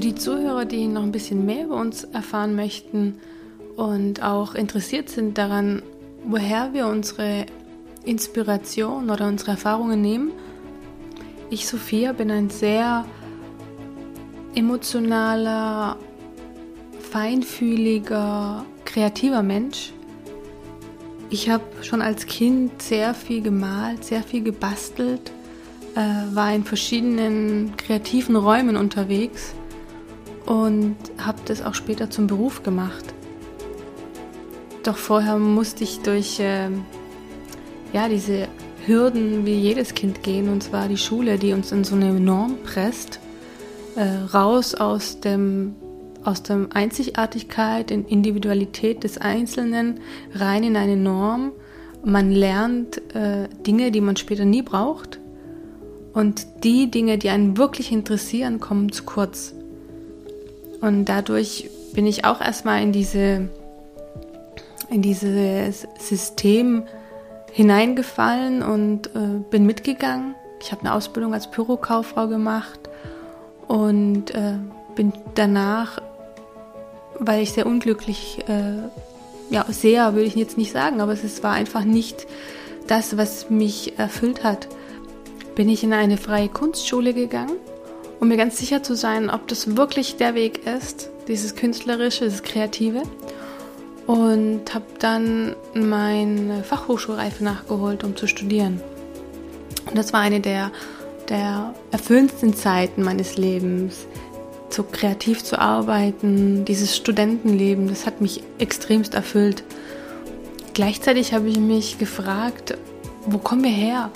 Für die Zuhörer, die noch ein bisschen mehr über uns erfahren möchten und auch interessiert sind daran, woher wir unsere Inspiration oder unsere Erfahrungen nehmen, ich, Sophia, bin ein sehr emotionaler, feinfühliger, kreativer Mensch. Ich habe schon als Kind sehr viel gemalt, sehr viel gebastelt, äh, war in verschiedenen kreativen Räumen unterwegs und habe das auch später zum Beruf gemacht. Doch vorher musste ich durch äh, ja, diese Hürden wie jedes Kind gehen, und zwar die Schule, die uns in so eine Norm presst, äh, raus aus dem aus der Einzigartigkeit, in Individualität des Einzelnen rein in eine Norm. Man lernt äh, Dinge, die man später nie braucht. Und die Dinge, die einen wirklich interessieren, kommen zu kurz. Und dadurch bin ich auch erstmal in diese in dieses System hineingefallen und äh, bin mitgegangen. Ich habe eine Ausbildung als Pyrokauffrau gemacht und äh, bin danach, weil ich sehr unglücklich, äh, ja, sehr würde ich jetzt nicht sagen, aber es war einfach nicht das, was mich erfüllt hat, bin ich in eine freie Kunstschule gegangen, um mir ganz sicher zu sein, ob das wirklich der Weg ist, dieses Künstlerische, dieses Kreative und habe dann meine Fachhochschulreife nachgeholt, um zu studieren. Und das war eine der, der erfüllendsten Zeiten meines Lebens, so kreativ zu arbeiten, dieses Studentenleben, das hat mich extremst erfüllt. Gleichzeitig habe ich mich gefragt, wo kommen wir her?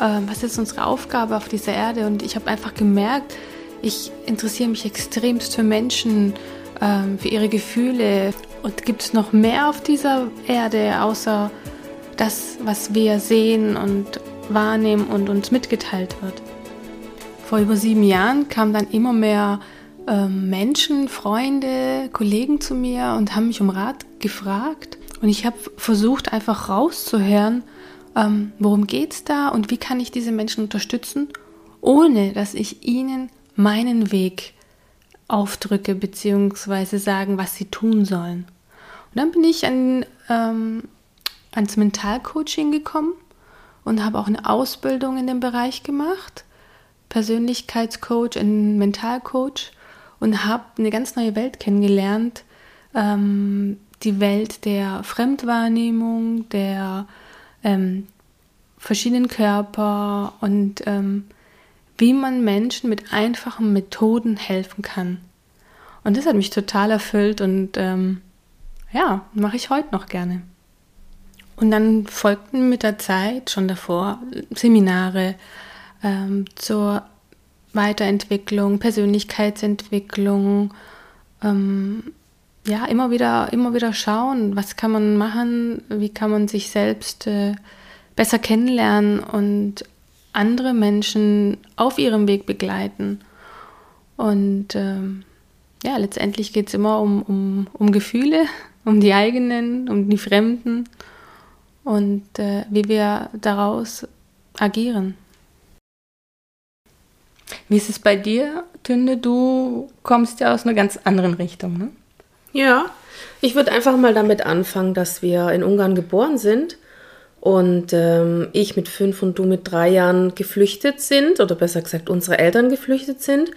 Ähm, was ist unsere Aufgabe auf dieser Erde? Und ich habe einfach gemerkt, ich interessiere mich extremst für Menschen, ähm, für ihre Gefühle, und gibt es noch mehr auf dieser Erde, außer das, was wir sehen und wahrnehmen und uns mitgeteilt wird? Vor über sieben Jahren kamen dann immer mehr äh, Menschen, Freunde, Kollegen zu mir und haben mich um Rat gefragt. Und ich habe versucht, einfach rauszuhören, ähm, worum geht es da und wie kann ich diese Menschen unterstützen, ohne dass ich ihnen meinen Weg aufdrücke bzw. sagen, was sie tun sollen. Und dann bin ich an, ähm, ans Mentalcoaching gekommen und habe auch eine Ausbildung in dem Bereich gemacht, Persönlichkeitscoach und Mentalcoach und habe eine ganz neue Welt kennengelernt, ähm, die Welt der Fremdwahrnehmung, der ähm, verschiedenen Körper und ähm, wie man Menschen mit einfachen Methoden helfen kann. Und das hat mich total erfüllt und ähm, ja, mache ich heute noch gerne. Und dann folgten mit der Zeit schon davor Seminare ähm, zur Weiterentwicklung, Persönlichkeitsentwicklung. Ähm, ja, immer wieder, immer wieder schauen, was kann man machen, wie kann man sich selbst äh, besser kennenlernen und andere Menschen auf ihrem Weg begleiten. Und ähm, ja, letztendlich geht es immer um, um, um Gefühle, um die eigenen, um die Fremden und äh, wie wir daraus agieren. Wie ist es bei dir, Tünde? Du kommst ja aus einer ganz anderen Richtung, ne? Ja, ich würde einfach mal damit anfangen, dass wir in Ungarn geboren sind und ähm, ich mit fünf und du mit drei Jahren geflüchtet sind, oder besser gesagt unsere Eltern geflüchtet sind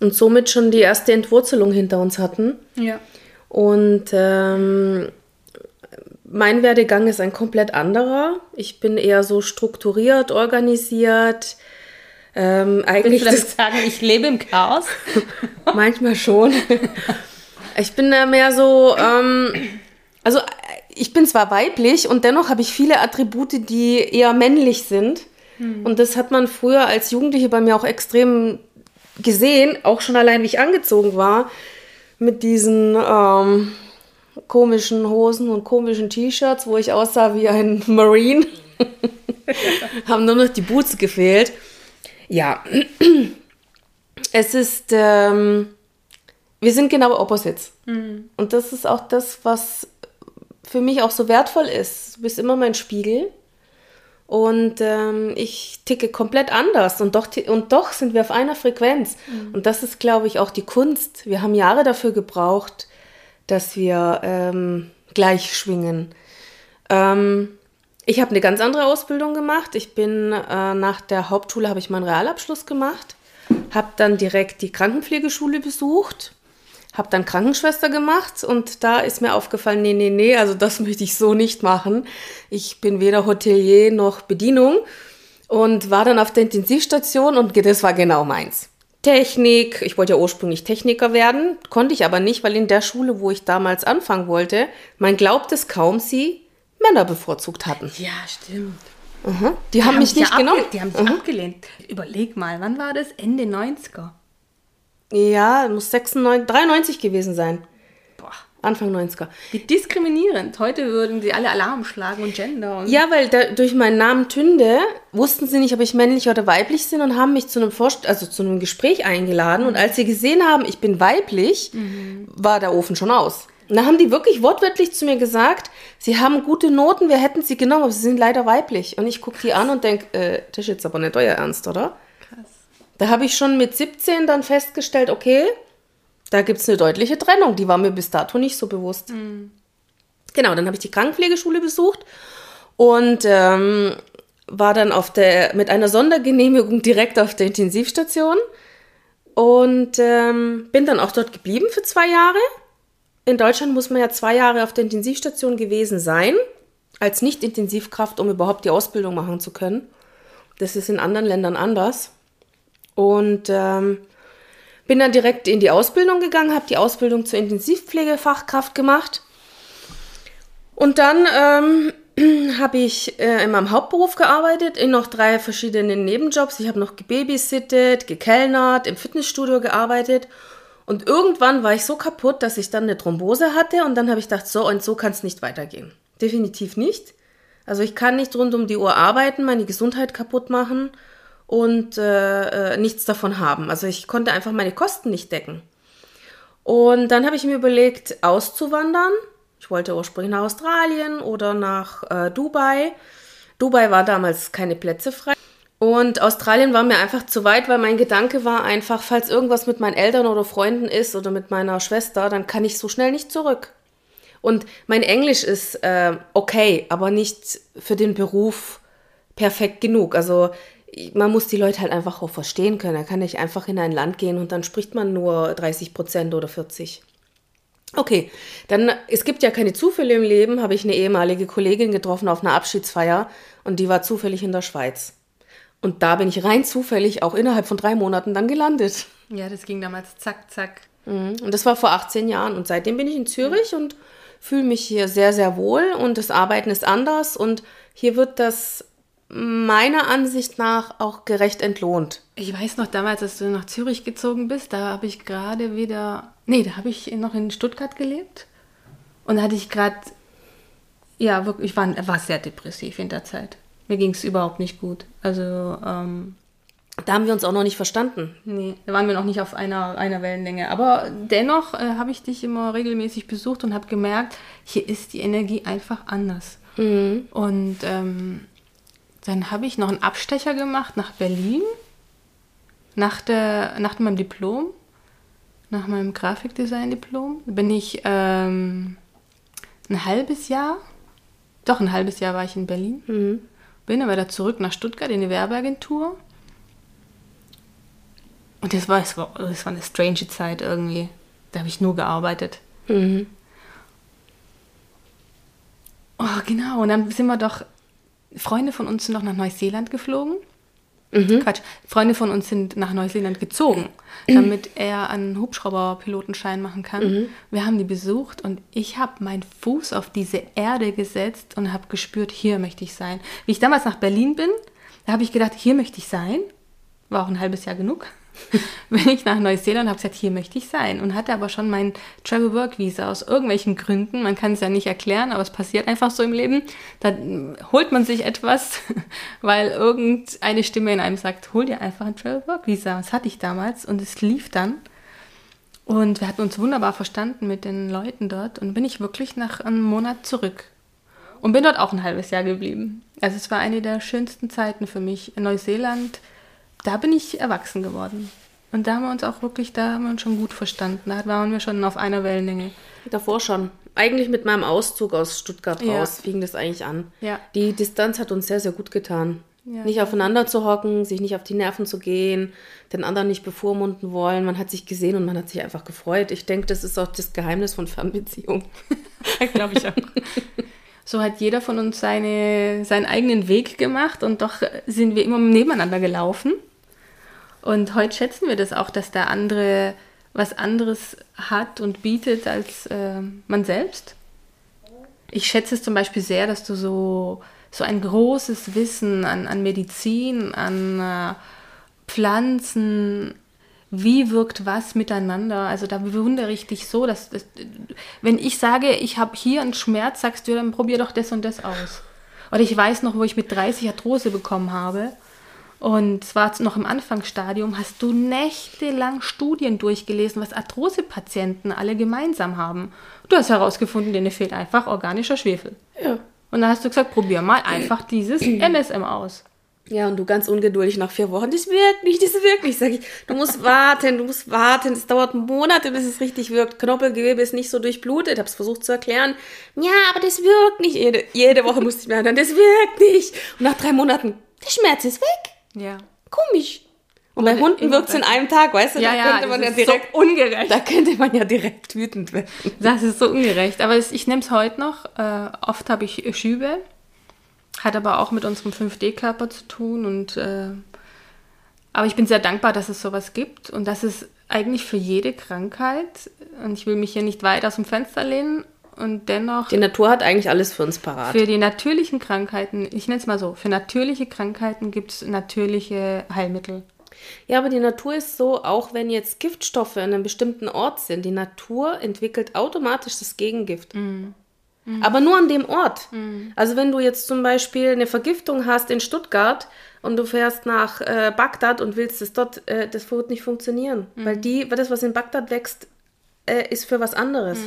und somit schon die erste Entwurzelung hinter uns hatten. Ja. Und ähm, mein Werdegang ist ein komplett anderer. Ich bin eher so strukturiert, organisiert. Ähm, eigentlich Willst du das sagen, ich lebe im Chaos? manchmal schon. ich bin da mehr so, ähm, also ich bin zwar weiblich und dennoch habe ich viele Attribute, die eher männlich sind. Hm. Und das hat man früher als Jugendliche bei mir auch extrem gesehen, auch schon allein, wie ich angezogen war, mit diesen ähm, komischen Hosen und komischen T-Shirts, wo ich aussah wie ein Marine. Haben nur noch die Boots gefehlt. Ja, es ist, ähm, wir sind genau Opposites. Mhm. Und das ist auch das, was für mich auch so wertvoll ist. Du bist immer mein Spiegel. Und ähm, ich ticke komplett anders und doch, und doch sind wir auf einer Frequenz. Mhm. Und das ist, glaube ich, auch die Kunst. Wir haben Jahre dafür gebraucht, dass wir ähm, gleich schwingen. Ähm, ich habe eine ganz andere Ausbildung gemacht. Ich bin äh, nach der Hauptschule habe ich meinen Realabschluss gemacht, habe dann direkt die Krankenpflegeschule besucht habe dann Krankenschwester gemacht und da ist mir aufgefallen, nee, nee, nee, also das möchte ich so nicht machen. Ich bin weder Hotelier noch Bedienung und war dann auf der Intensivstation und das war genau meins. Technik, ich wollte ja ursprünglich Techniker werden, konnte ich aber nicht, weil in der Schule, wo ich damals anfangen wollte, man glaubt es kaum, sie Männer bevorzugt hatten. Ja, stimmt. Mhm. Die, die, haben mich nicht genommen. Die haben sich mhm. abgelehnt. Überleg mal, wann war das? Ende 90er. Ja, muss 96, 93 gewesen sein. Boah. Anfang 90er. Wie diskriminierend. Heute würden sie alle Alarm schlagen und Gender. Und ja, weil da, durch meinen Namen Tünde wussten sie nicht, ob ich männlich oder weiblich bin und haben mich zu einem, Vorst also zu einem Gespräch eingeladen. Und als sie gesehen haben, ich bin weiblich, mhm. war der Ofen schon aus. Und da haben die wirklich wortwörtlich zu mir gesagt, sie haben gute Noten, wir hätten sie genommen, aber sie sind leider weiblich. Und ich gucke die an und denke, äh, das ist jetzt aber nicht euer Ernst, oder? Da habe ich schon mit 17 dann festgestellt, okay, da gibt es eine deutliche Trennung. Die war mir bis dato nicht so bewusst. Mhm. Genau, dann habe ich die Krankenpflegeschule besucht und ähm, war dann auf der, mit einer Sondergenehmigung direkt auf der Intensivstation und ähm, bin dann auch dort geblieben für zwei Jahre. In Deutschland muss man ja zwei Jahre auf der Intensivstation gewesen sein, als Nicht-Intensivkraft, um überhaupt die Ausbildung machen zu können. Das ist in anderen Ländern anders. Und ähm, bin dann direkt in die Ausbildung gegangen, habe die Ausbildung zur Intensivpflegefachkraft gemacht. Und dann ähm, habe ich äh, in meinem Hauptberuf gearbeitet, in noch drei verschiedenen Nebenjobs. Ich habe noch gebabysittet, gekellnert, im Fitnessstudio gearbeitet. Und irgendwann war ich so kaputt, dass ich dann eine Thrombose hatte. Und dann habe ich gedacht, so und so kann es nicht weitergehen. Definitiv nicht. Also ich kann nicht rund um die Uhr arbeiten, meine Gesundheit kaputt machen und äh, äh, nichts davon haben. Also ich konnte einfach meine Kosten nicht decken. Und dann habe ich mir überlegt, auszuwandern. Ich wollte ursprünglich nach Australien oder nach äh, Dubai. Dubai war damals keine Plätze frei. Und Australien war mir einfach zu weit, weil mein Gedanke war einfach, falls irgendwas mit meinen Eltern oder Freunden ist oder mit meiner Schwester, dann kann ich so schnell nicht zurück. Und mein Englisch ist äh, okay, aber nicht für den Beruf perfekt genug. Also man muss die Leute halt einfach auch verstehen können. Er kann nicht einfach in ein Land gehen und dann spricht man nur 30 Prozent oder 40. Okay, dann, es gibt ja keine Zufälle im Leben, habe ich eine ehemalige Kollegin getroffen auf einer Abschiedsfeier und die war zufällig in der Schweiz. Und da bin ich rein zufällig auch innerhalb von drei Monaten dann gelandet. Ja, das ging damals zack, zack. Mhm. Und das war vor 18 Jahren und seitdem bin ich in Zürich und fühle mich hier sehr, sehr wohl und das Arbeiten ist anders und hier wird das meiner Ansicht nach auch gerecht entlohnt. Ich weiß noch damals, als du nach Zürich gezogen bist, da habe ich gerade wieder, nee, da habe ich noch in Stuttgart gelebt und da hatte ich gerade, ja, wirklich, ich war, war sehr depressiv in der Zeit. Mir ging es überhaupt nicht gut. Also, ähm, da haben wir uns auch noch nicht verstanden. Nee, da waren wir noch nicht auf einer, einer Wellenlänge. Aber dennoch äh, habe ich dich immer regelmäßig besucht und habe gemerkt, hier ist die Energie einfach anders. Mhm. Und ähm, dann habe ich noch einen Abstecher gemacht nach Berlin, nach, der, nach meinem Diplom, nach meinem Grafikdesign-Diplom. Bin ich ähm, ein halbes Jahr, doch ein halbes Jahr war ich in Berlin. Mhm. Bin dann wieder zurück nach Stuttgart in die Werbeagentur. Und das war, das war, das war eine strange Zeit irgendwie. Da habe ich nur gearbeitet. Mhm. Oh, genau. Und dann sind wir doch Freunde von uns sind noch nach Neuseeland geflogen. Mhm. Quatsch, Freunde von uns sind nach Neuseeland gezogen, damit er einen Hubschrauberpilotenschein machen kann. Mhm. Wir haben die besucht und ich habe meinen Fuß auf diese Erde gesetzt und habe gespürt, hier möchte ich sein. Wie ich damals nach Berlin bin, da habe ich gedacht, hier möchte ich sein. War auch ein halbes Jahr genug. bin ich nach Neuseeland und habe gesagt, hier möchte ich sein. Und hatte aber schon mein Travel Work Visa aus irgendwelchen Gründen. Man kann es ja nicht erklären, aber es passiert einfach so im Leben. Da holt man sich etwas, weil irgendeine Stimme in einem sagt, hol dir einfach ein Travel Work Visa. Das hatte ich damals und es lief dann. Und wir hatten uns wunderbar verstanden mit den Leuten dort und bin ich wirklich nach einem Monat zurück. Und bin dort auch ein halbes Jahr geblieben. Also es war eine der schönsten Zeiten für mich. In Neuseeland, da bin ich erwachsen geworden. Und da haben wir uns auch wirklich, da haben wir uns schon gut verstanden. Da waren wir schon auf einer Wellenlänge. Davor schon. Eigentlich mit meinem Auszug aus Stuttgart Ja. raus fing das eigentlich an. Ja. Die Distanz hat uns sehr, sehr gut getan. Ja, nicht aufeinander zu hocken, sich nicht auf die Nerven zu gehen, den anderen nicht bevormunden wollen. Man hat sich gesehen und man hat sich einfach gefreut. Ich denke, das ist auch das Geheimnis von Fernbeziehungen. Glaube ich auch. So hat jeder von uns seine, seinen eigenen Weg gemacht und doch sind wir immer nebeneinander gelaufen. Und heute schätzen wir das auch, dass der andere was anderes hat und bietet als äh, man selbst. Ich schätze es zum Beispiel sehr, dass du so, so ein großes Wissen an, an Medizin, an äh, Pflanzen, wie wirkt was miteinander. Also da bewundere ich dich so, dass, dass wenn ich sage, ich habe hier einen Schmerz, sagst du, dann probier doch das und das aus. Oder ich weiß noch, wo ich mit 30 Arthrose bekommen habe. Und zwar noch im Anfangsstadium hast du nächtelang Studien durchgelesen, was Arthrose-Patienten alle gemeinsam haben. Du hast herausgefunden, denen fehlt einfach organischer Schwefel. Ja. Und dann hast du gesagt, probier mal einfach dieses MSM aus. Ja, und du ganz ungeduldig nach vier Wochen, das wirkt nicht, das wirkt nicht, sag ich. Du musst warten, du musst warten, es dauert Monate, bis es richtig wirkt. Knorpelgewebe ist nicht so durchblutet, hab's versucht zu erklären. Ja, aber das wirkt nicht. Jede, jede Woche musste ich mir hören, das wirkt nicht. Und nach drei Monaten, der Schmerz ist weg. Ja. Komisch. Und bei Und Hunden immer wirkt's in einem Tag, weißt du? Ja, da ja, könnte man das ja ist so direkt, ungerecht. da könnte man ja direkt wütend werden. Das ist so ungerecht. Aber es, ich nehme es heute noch. Äh, oft habe ich Schübe. Hat aber auch mit unserem 5D-Körper zu tun. Und, äh, aber ich bin sehr dankbar, dass es sowas gibt und dass es eigentlich für jede Krankheit, und ich will mich hier nicht weit aus dem Fenster lehnen, und dennoch Die Natur hat eigentlich alles für uns parat. für die natürlichen Krankheiten, ich nenne es mal so, für natürliche Krankheiten gibt es natürliche Heilmittel. Ja, aber die Natur ist so, auch wenn jetzt Giftstoffe in einem bestimmten Ort sind, die Natur entwickelt automatisch das Gegengift. Aber nur an dem Ort. Also wenn du jetzt zum Beispiel eine Vergiftung hast in Stuttgart und du fährst nach äh, Bagdad und willst es dort, äh, das wird nicht funktionieren. Weil die, weil das, was in Bagdad wächst, äh, ist für was anderes.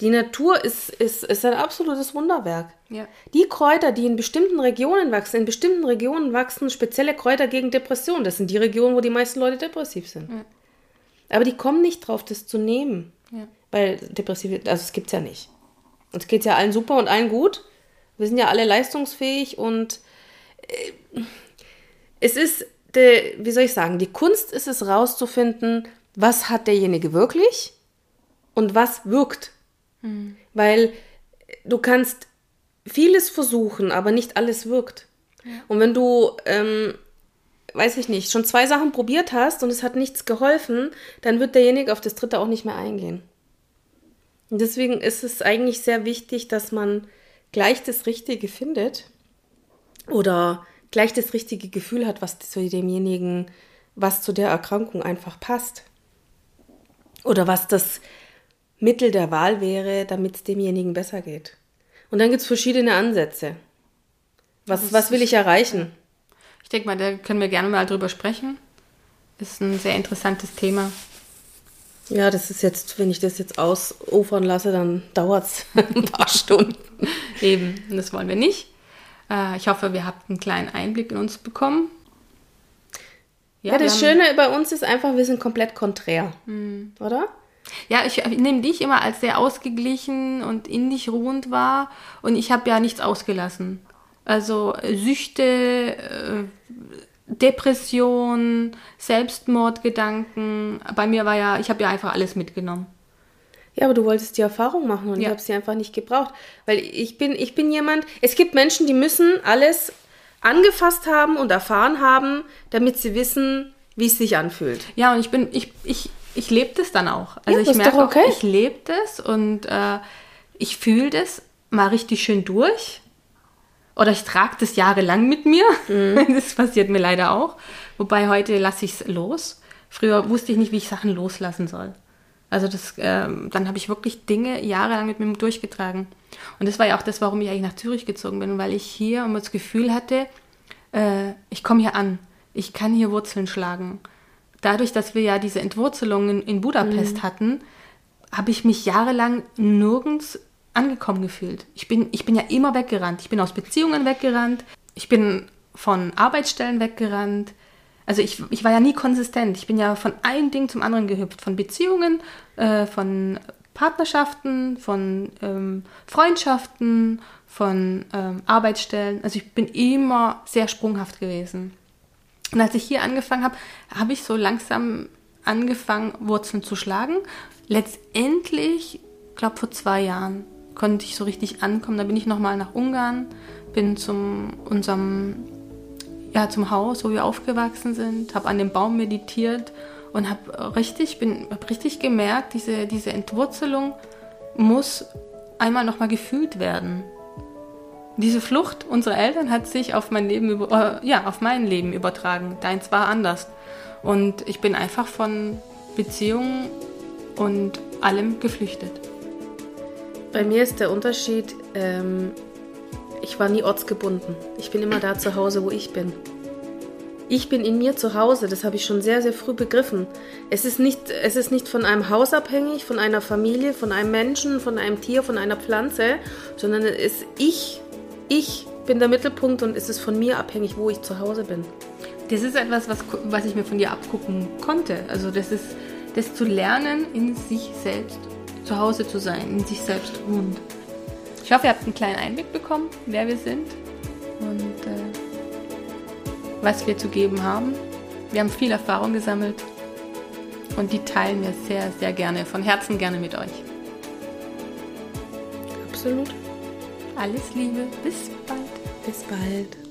Die Natur ist, ist, ist ein absolutes Wunderwerk. Ja. Die Kräuter, die in bestimmten Regionen wachsen, in bestimmten Regionen wachsen spezielle Kräuter gegen Depressionen. Das sind die Regionen, wo die meisten Leute depressiv sind. Aber die kommen nicht drauf, das zu nehmen. Ja. Weil depressive, also es gibt es ja nicht. Uns geht es ja allen super und allen gut. Wir sind ja alle leistungsfähig und äh, es ist, de, wie soll ich sagen, die Kunst ist es rauszufinden, was hat derjenige wirklich und was wirkt. Weil du kannst vieles versuchen, aber nicht alles wirkt. Und wenn du, ähm, weiß ich nicht, schon zwei Sachen probiert hast und es hat nichts geholfen, dann wird derjenige auf das dritte auch nicht mehr eingehen. Und deswegen ist es eigentlich sehr wichtig, dass man gleich das Richtige findet oder gleich das richtige Gefühl hat, was zu demjenigen, was zu der Erkrankung einfach passt. Oder was das Mittel der Wahl wäre, damit es demjenigen besser geht. Und dann gibt es verschiedene Ansätze. Was, was will ich erreichen? Ich denke mal, da können wir gerne mal drüber sprechen. Ist ein sehr interessantes Thema. Ja, das ist jetzt, wenn ich das jetzt ausufern lasse, dann dauert es ein paar Stunden. Eben, und das wollen wir nicht. Äh, ich hoffe, ihr habt einen kleinen Einblick in uns bekommen. Ja, das wir haben- Schöne bei uns ist einfach, wir sind komplett konträr. Oder? Ja, ich, ich nehme dich immer als sehr ausgeglichen und in dich ruhend wahr und ich habe ja nichts ausgelassen. Also äh, Süchte, äh, Depression, Selbstmordgedanken. Bei mir war ja, ich habe ja einfach alles mitgenommen. Ja, aber du wolltest die Erfahrung machen und ich Ja. habe sie einfach nicht gebraucht. Weil ich bin, ich bin jemand, es gibt Menschen, die müssen alles angefasst haben und erfahren haben, damit sie wissen, wie es sich anfühlt. Ja, und ich bin, ich, ich, ich lebe das dann auch. Also Ja, ich merke doch auch, okay. ich lebe das und äh, ich fühle das mal richtig schön durch. Oder ich trage das jahrelang mit mir. Mhm. Das passiert mir leider auch. Wobei heute lasse ich es los. Früher wusste ich nicht, wie ich Sachen loslassen soll. Also das, ähm, dann habe ich wirklich Dinge jahrelang mit mir durchgetragen. Und das war ja auch das, warum ich eigentlich nach Zürich gezogen bin, weil ich hier immer das Gefühl hatte, äh, ich komme hier an, ich kann hier Wurzeln schlagen. Dadurch, dass wir ja diese Entwurzelungen in Budapest hatten, habe ich mich jahrelang nirgends angekommen gefühlt. Ich bin, ich bin ja immer weggerannt. Ich bin aus Beziehungen weggerannt. Ich bin von Arbeitsstellen weggerannt. Also ich, ich war ja nie konsistent. Ich bin ja von einem Ding zum anderen gehüpft. Von Beziehungen, äh, von Partnerschaften, von ähm, Freundschaften, von ähm, Arbeitsstellen. Also ich bin immer sehr sprunghaft gewesen. Und als ich hier angefangen habe, habe ich so langsam angefangen, Wurzeln zu schlagen. Letztendlich, glaube vor zwei Jahren, konnte ich so richtig ankommen. Da bin ich nochmal nach Ungarn, bin zum unserem ja, zum Haus, wo wir aufgewachsen sind, habe an dem Baum meditiert und habe richtig, hab richtig gemerkt, diese, diese Entwurzelung muss einmal nochmal gefühlt werden. Diese Flucht unserer Eltern hat sich auf mein Leben, äh, ja, auf mein Leben übertragen. Deins war anders. Und ich bin einfach von Beziehungen und allem geflüchtet. Bei mir ist der Unterschied, ähm, ich war nie ortsgebunden. Ich bin immer da zu Hause, wo ich bin. Ich bin in mir zu Hause, das habe ich schon sehr, sehr früh begriffen. Es ist, nicht, es ist nicht von einem Haus abhängig, von einer Familie, von einem Menschen, von einem Tier, von einer Pflanze, sondern es ist ich, ich bin der Mittelpunkt und es ist von mir abhängig, wo ich zu Hause bin. Das ist etwas, was, was ich mir von dir abgucken konnte. Also das ist das zu lernen, in sich selbst zu Hause zu sein, in sich selbst ruhend. Ich hoffe, ihr habt einen kleinen Einblick bekommen, wer wir sind und äh, was wir zu geben haben. Wir haben viel Erfahrung gesammelt und die teilen wir sehr, sehr gerne, von Herzen gerne mit euch. Absolut. Alles Liebe, bis bald. Bis bald.